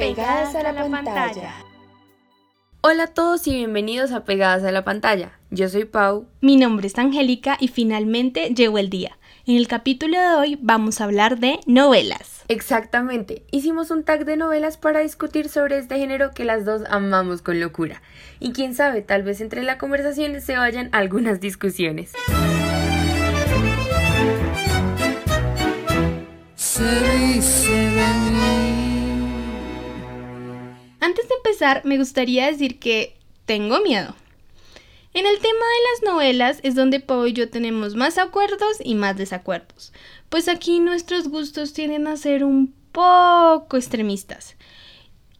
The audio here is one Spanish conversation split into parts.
Pegadas a la pantalla. Hola a todos y bienvenidos a Pegadas a la pantalla. Yo soy Pau. Mi nombre es Angélica y finalmente llegó el día. En el capítulo de hoy vamos a hablar de novelas. Exactamente, hicimos un tag de novelas para discutir sobre este género que las dos amamos con locura. Y quién sabe, tal vez entre la conversación se vayan algunas discusiones. Antes de empezar, me gustaría decir que tengo miedo. En el tema de las novelas es donde Pau y yo tenemos más acuerdos y más desacuerdos, pues aquí nuestros gustos tienden a ser un poco extremistas.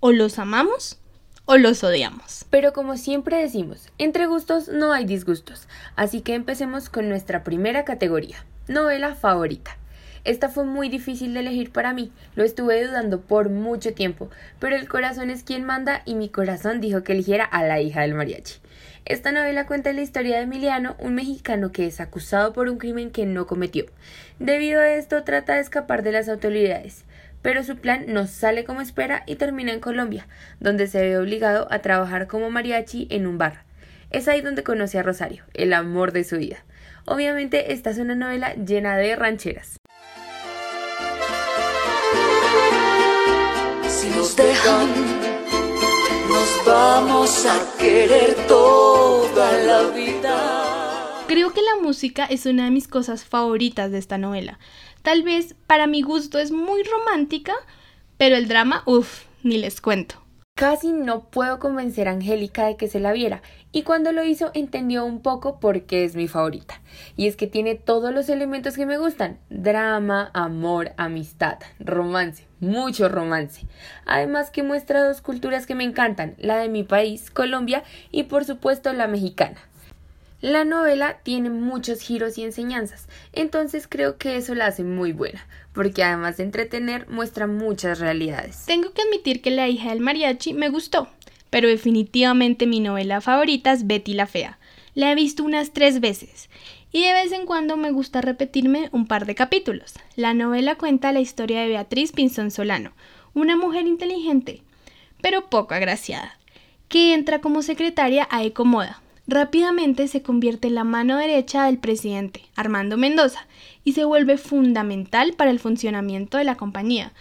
O los amamos o los odiamos. Pero como siempre decimos, entre gustos no hay disgustos, así que empecemos con nuestra primera categoría, novela favorita. Esta fue muy difícil de elegir para mí, lo estuve dudando por mucho tiempo, pero el corazón es quien manda y mi corazón dijo que eligiera a la hija del mariachi. Esta novela cuenta la historia de Emiliano, un mexicano que es acusado por un crimen que no cometió. Debido a esto trata de escapar de las autoridades, pero su plan no sale como espera y termina en Colombia, donde se ve obligado a trabajar como mariachi en un bar. Es ahí donde conoce a Rosario, el amor de su vida. Obviamente esta es una novela llena de rancheras. A querer toda la vida. Creo que la música es una de mis cosas favoritas de esta novela. Tal vez para mi gusto es muy romántica, pero el drama, uff, ni les cuento. Casi no puedo convencer a Angélica de que se la viera, y cuando lo hizo entendió un poco por qué es mi favorita. Y es que tiene todos los elementos que me gustan: drama, amor, amistad, romance, mucho romance. Además que muestra dos culturas que me encantan, la de mi país, Colombia, y por supuesto la mexicana. La novela tiene muchos giros y enseñanzas, entonces creo que eso la hace muy buena, porque además de entretener muestra muchas realidades. Tengo que admitir que La hija del mariachi me gustó, pero definitivamente mi novela favorita es Betty la Fea. La he visto unas tres veces y de vez en cuando me gusta repetirme un par de capítulos. La novela cuenta la historia de Beatriz Pinzón Solano, una mujer inteligente, pero poco agraciada, que entra como secretaria a Ecomoda, Rápidamente se convierte en la mano derecha del presidente, Armando Mendoza, y se vuelve fundamental para el funcionamiento de la compañía.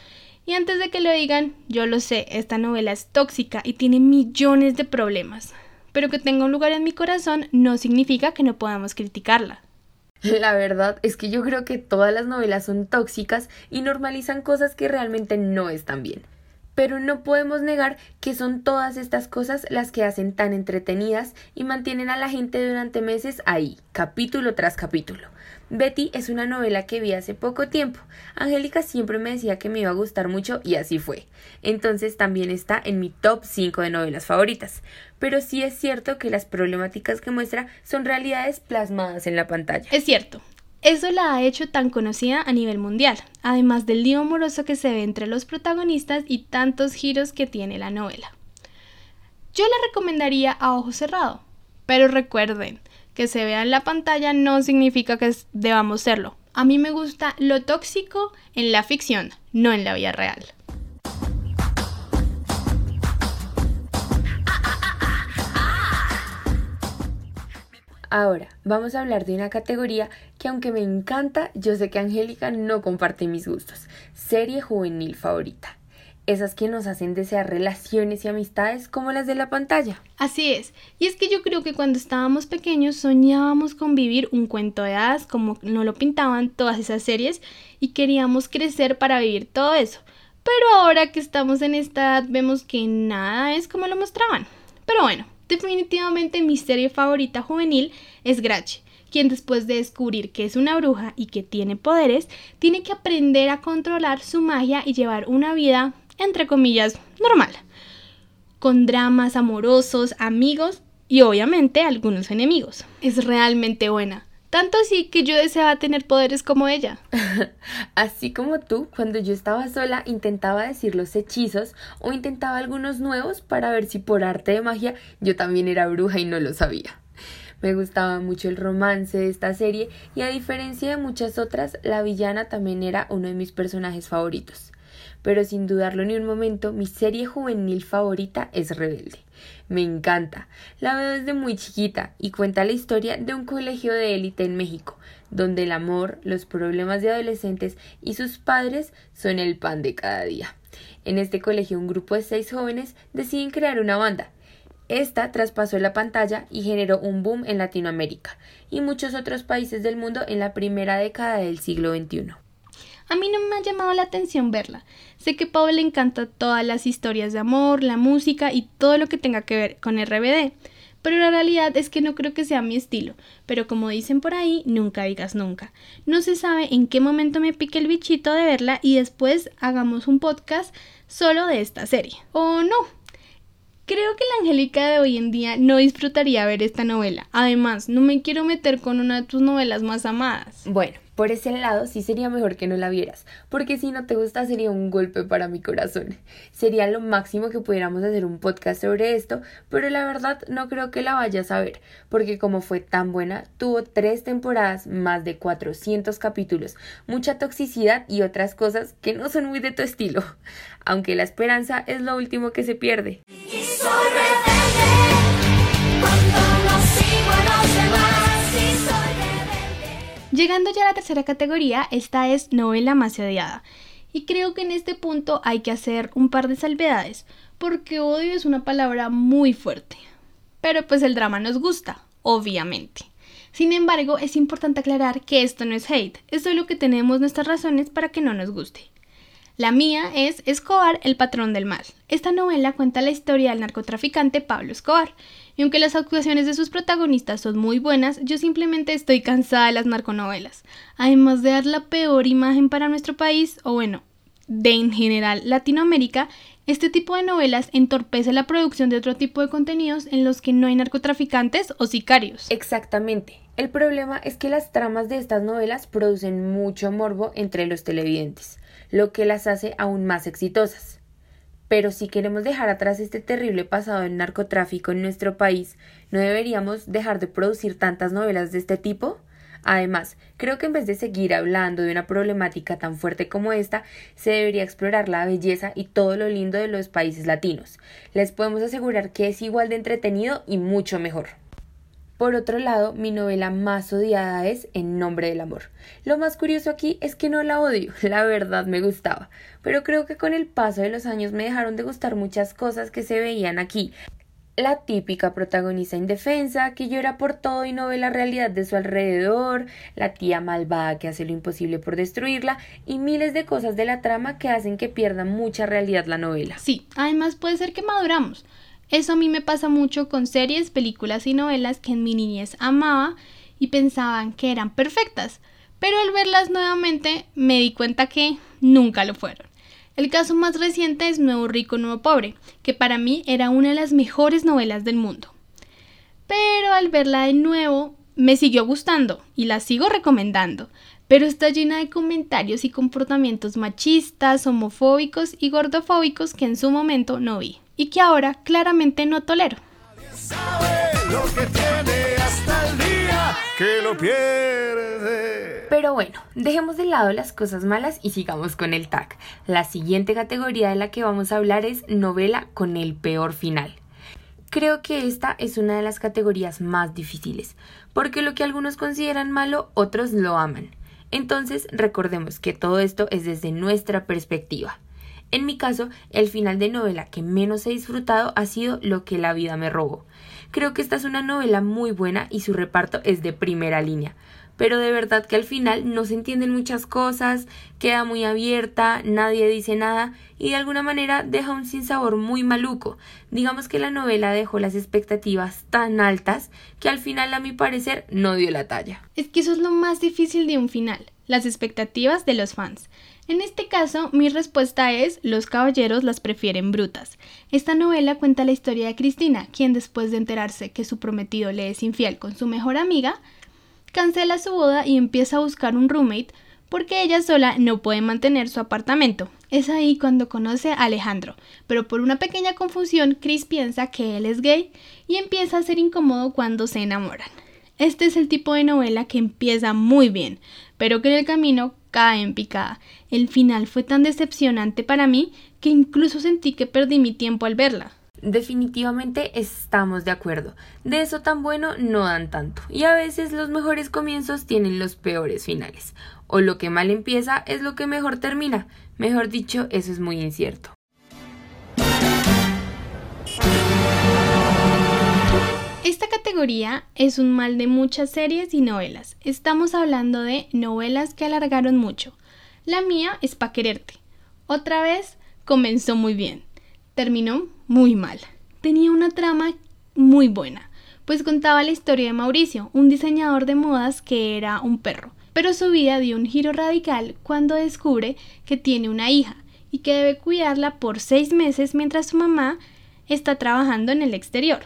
Y antes de que lo digan, yo lo sé, esta novela es tóxica y tiene millones de problemas. Pero que tenga un lugar en mi corazón no significa que no podamos criticarla. La verdad es que yo creo que todas las novelas son tóxicas y normalizan cosas que realmente no están bien pero no podemos negar que son todas estas cosas las que hacen tan entretenidas y mantienen a la gente durante meses ahí, capítulo tras capítulo. Betty es una novela que vi hace poco tiempo. Angélica siempre me decía que me iba a gustar mucho y así fue. Entonces también está en mi top 5 de novelas favoritas. Pero sí es cierto que las problemáticas que muestra son realidades plasmadas en la pantalla. Es cierto, eso la ha hecho tan conocida a nivel mundial, además del lío amoroso que se ve entre los protagonistas y tantos giros que tiene la novela. Yo la recomendaría a ojo cerrado, pero recuerden que se vea en la pantalla no significa que debamos serlo. A mí me gusta lo tóxico en la ficción, no en la vida real. Ahora, vamos a hablar de una categoría que aunque me encanta, yo sé que Angélica no comparte mis gustos. Serie juvenil favorita. Esas que nos hacen desear relaciones y amistades como las de la pantalla. Así es. Y es que yo creo que cuando estábamos pequeños soñábamos con vivir un cuento de hadas como no lo pintaban todas esas series y queríamos crecer para vivir todo eso. Pero ahora que estamos en esta edad vemos que nada es como lo mostraban. Pero bueno, Definitivamente mi serie favorita juvenil es Grache, quien después de descubrir que es una bruja y que tiene poderes, tiene que aprender a controlar su magia y llevar una vida, entre comillas, normal, con dramas amorosos, amigos y obviamente algunos enemigos. Es realmente buena. Tanto así que yo deseaba tener poderes como ella. así como tú, cuando yo estaba sola intentaba decir los hechizos o intentaba algunos nuevos para ver si por arte de magia yo también era bruja y no lo sabía. Me gustaba mucho el romance de esta serie y a diferencia de muchas otras, la villana también era uno de mis personajes favoritos. pero sin dudarlo ni un momento, mi serie juvenil favorita es Rebelde. Me encanta. La veo desde muy chiquita y cuenta la historia de un colegio de élite en México, donde el amor, los problemas de adolescentes y sus padres son el pan de cada día. En este colegio un grupo de seis jóvenes deciden crear una banda. Esta traspasó la pantalla y generó un boom en Latinoamérica y muchos otros países del mundo en la primera década del siglo XXI. A mí no me ha llamado la atención verla. Sé que a Pablo le encanta todas las historias de amor, la música y todo lo que tenga que ver con RBD. Pero la realidad es que no creo que sea mi estilo. Pero como dicen por ahí, nunca digas nunca. No se sabe en qué momento me pique el bichito de verla y después hagamos un podcast solo de esta serie. O no. Creo que la Angélica de hoy en día no disfrutaría ver esta novela. Además, no me quiero meter con una de tus novelas más amadas. Bueno, por ese lado sí sería mejor que no la vieras, porque si no te gusta sería un golpe para mi corazón. Sería lo máximo que pudiéramos hacer un podcast sobre esto, pero la verdad no creo que la vayas a ver, porque como fue tan buena, tuvo tres temporadas, más de 400 capítulos, mucha toxicidad y otras cosas que no son muy de tu estilo, aunque la esperanza es lo último que se pierde. Llegando ya a la tercera categoría, esta es novela más odiada. Y creo que en este punto hay que hacer un par de salvedades, porque odio es una palabra muy fuerte. Pero pues el drama nos gusta, obviamente. Sin embargo, es importante aclarar que esto no es hate, es solo que tenemos nuestras razones para que no nos guste. La mía es Escobar, el patrón del mal. Esta novela cuenta la historia del narcotraficante Pablo Escobar, y aunque las actuaciones de sus protagonistas son muy buenas, yo simplemente estoy cansada de las narconovelas. Además de dar la peor imagen para nuestro país, o bueno, de en general Latinoamérica, este tipo de novelas entorpece la producción de otro tipo de contenidos en los que no hay narcotraficantes o sicarios. Exactamente. El problema es que las tramas de estas novelas producen mucho morbo entre los televidentes lo que las hace aún más exitosas. Pero si queremos dejar atrás este terrible pasado del narcotráfico en nuestro país, ¿no deberíamos dejar de producir tantas novelas de este tipo? Además, creo que en vez de seguir hablando de una problemática tan fuerte como esta, se debería explorar la belleza y todo lo lindo de los países latinos. Les podemos asegurar que es igual de entretenido y mucho mejor. Por otro lado, mi novela más odiada es En nombre del amor. Lo más curioso aquí es que no la odio, la verdad me gustaba, pero creo que con el paso de los años me dejaron de gustar muchas cosas que se veían aquí. La típica protagonista indefensa que llora por todo y no ve la realidad de su alrededor, la tía malvada que hace lo imposible por destruirla y miles de cosas de la trama que hacen que pierda mucha realidad la novela. Sí, además puede ser que maduramos. Eso a mí me pasa mucho con series, películas y novelas que en mi niñez amaba y pensaban que eran perfectas, pero al verlas nuevamente me di cuenta que nunca lo fueron. El caso más reciente es Nuevo Rico, Nuevo Pobre, que para mí era una de las mejores novelas del mundo. Pero al verla de nuevo me siguió gustando y la sigo recomendando, pero está llena de comentarios y comportamientos machistas, homofóbicos y gordofóbicos que en su momento no vi y que ahora claramente no tolero. Pero bueno, dejemos de lado las cosas malas y sigamos con el tag. La siguiente categoría de la que vamos a hablar es novela con el peor final. Creo que esta es una de las categorías más difíciles, porque lo que algunos consideran malo, otros lo aman. Entonces, recordemos que todo esto es desde nuestra perspectiva. En mi caso, el final de novela que menos he disfrutado ha sido Lo que la vida me robó. Creo que esta es una novela muy buena y su reparto es de primera línea. Pero de verdad que al final no se entienden muchas cosas, queda muy abierta, nadie dice nada y de alguna manera deja un sinsabor muy maluco. Digamos que la novela dejó las expectativas tan altas que al final a mi parecer no dio la talla. Es que eso es lo más difícil de un final, las expectativas de los fans. En este caso, mi respuesta es Los caballeros las prefieren brutas. Esta novela cuenta la historia de Cristina, quien después de enterarse que su prometido le es infiel con su mejor amiga, cancela su boda y empieza a buscar un roommate porque ella sola no puede mantener su apartamento. Es ahí cuando conoce a Alejandro, pero por una pequeña confusión Chris piensa que él es gay y empieza a ser incómodo cuando se enamoran. Este es el tipo de novela que empieza muy bien, pero que en el camino cae en picada. El final fue tan decepcionante para mí que incluso sentí que perdí mi tiempo al verla. Definitivamente estamos de acuerdo. De eso tan bueno no dan tanto. Y a veces los mejores comienzos tienen los peores finales. O lo que mal empieza es lo que mejor termina. Mejor dicho, eso es muy incierto. Esta categoría es un mal de muchas series y novelas. Estamos hablando de novelas que alargaron mucho. La mía es Pa' quererte. Otra vez comenzó muy bien. Terminó muy mal. Tenía una trama muy buena, pues contaba la historia de Mauricio, un diseñador de modas que era un perro. Pero su vida dio un giro radical cuando descubre que tiene una hija y que debe cuidarla por seis meses mientras su mamá está trabajando en el exterior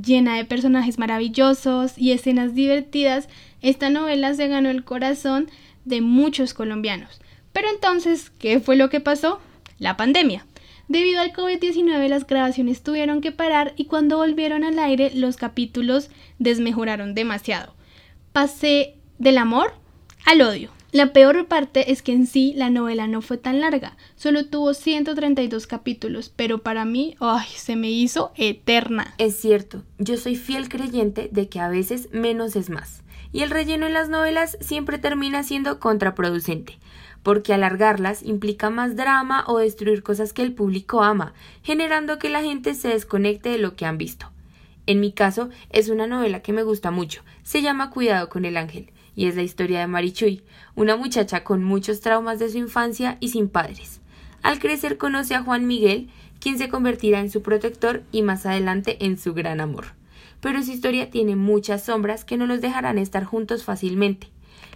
llena de personajes maravillosos y escenas divertidas, esta novela se ganó el corazón de muchos colombianos. Pero entonces, ¿qué fue lo que pasó? La pandemia. Debido al COVID-19 las grabaciones tuvieron que parar y cuando volvieron al aire los capítulos desmejoraron demasiado. Pasé del amor al odio. La peor parte es que en sí la novela no fue tan larga, solo tuvo 132 capítulos, pero para mí, ay, se me hizo eterna. Es cierto, yo soy fiel creyente de que a veces menos es más, y el relleno en las novelas siempre termina siendo contraproducente, porque alargarlas implica más drama o destruir cosas que el público ama, generando que la gente se desconecte de lo que han visto. En mi caso, es una novela que me gusta mucho, se llama Cuidado con el ángel, y es la historia de Marichuy, una muchacha con muchos traumas de su infancia y sin padres. Al crecer conoce a Juan Miguel, quien se convertirá en su protector y más adelante en su gran amor. Pero su historia tiene muchas sombras que no los dejarán estar juntos fácilmente.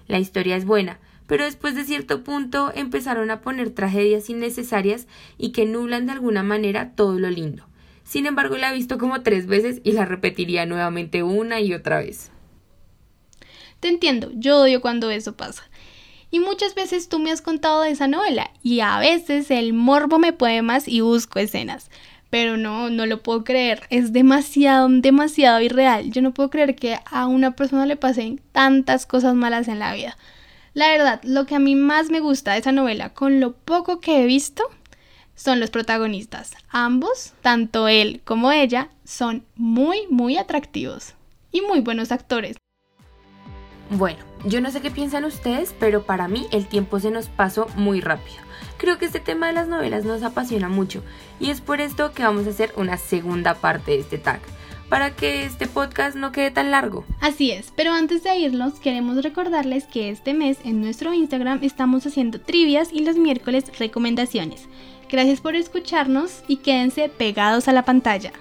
La historia es buena, pero después de cierto punto empezaron a poner tragedias innecesarias y que nublan de alguna manera todo lo lindo. Sin embargo, la he visto como tres veces y la repetiría nuevamente una y otra vez. Te entiendo, yo odio cuando eso pasa. Y muchas veces tú me has contado de esa novela y a veces el morbo me puede más y busco escenas. Pero no, no lo puedo creer. Es demasiado, demasiado irreal. Yo no puedo creer que a una persona le pasen tantas cosas malas en la vida. La verdad, lo que a mí más me gusta de esa novela, con lo poco que he visto, son los protagonistas. Ambos, tanto él como ella, son muy, muy atractivos y muy buenos actores. Bueno, yo no sé qué piensan ustedes, pero para mí el tiempo se nos pasó muy rápido. Creo que este tema de las novelas nos apasiona mucho y es por esto que vamos a hacer una segunda parte de este tag para que este podcast no quede tan largo. Así es, pero antes de irnos queremos recordarles que este mes en nuestro Instagram estamos haciendo trivias y los miércoles recomendaciones. Gracias por escucharnos y quédense pegados a la pantalla.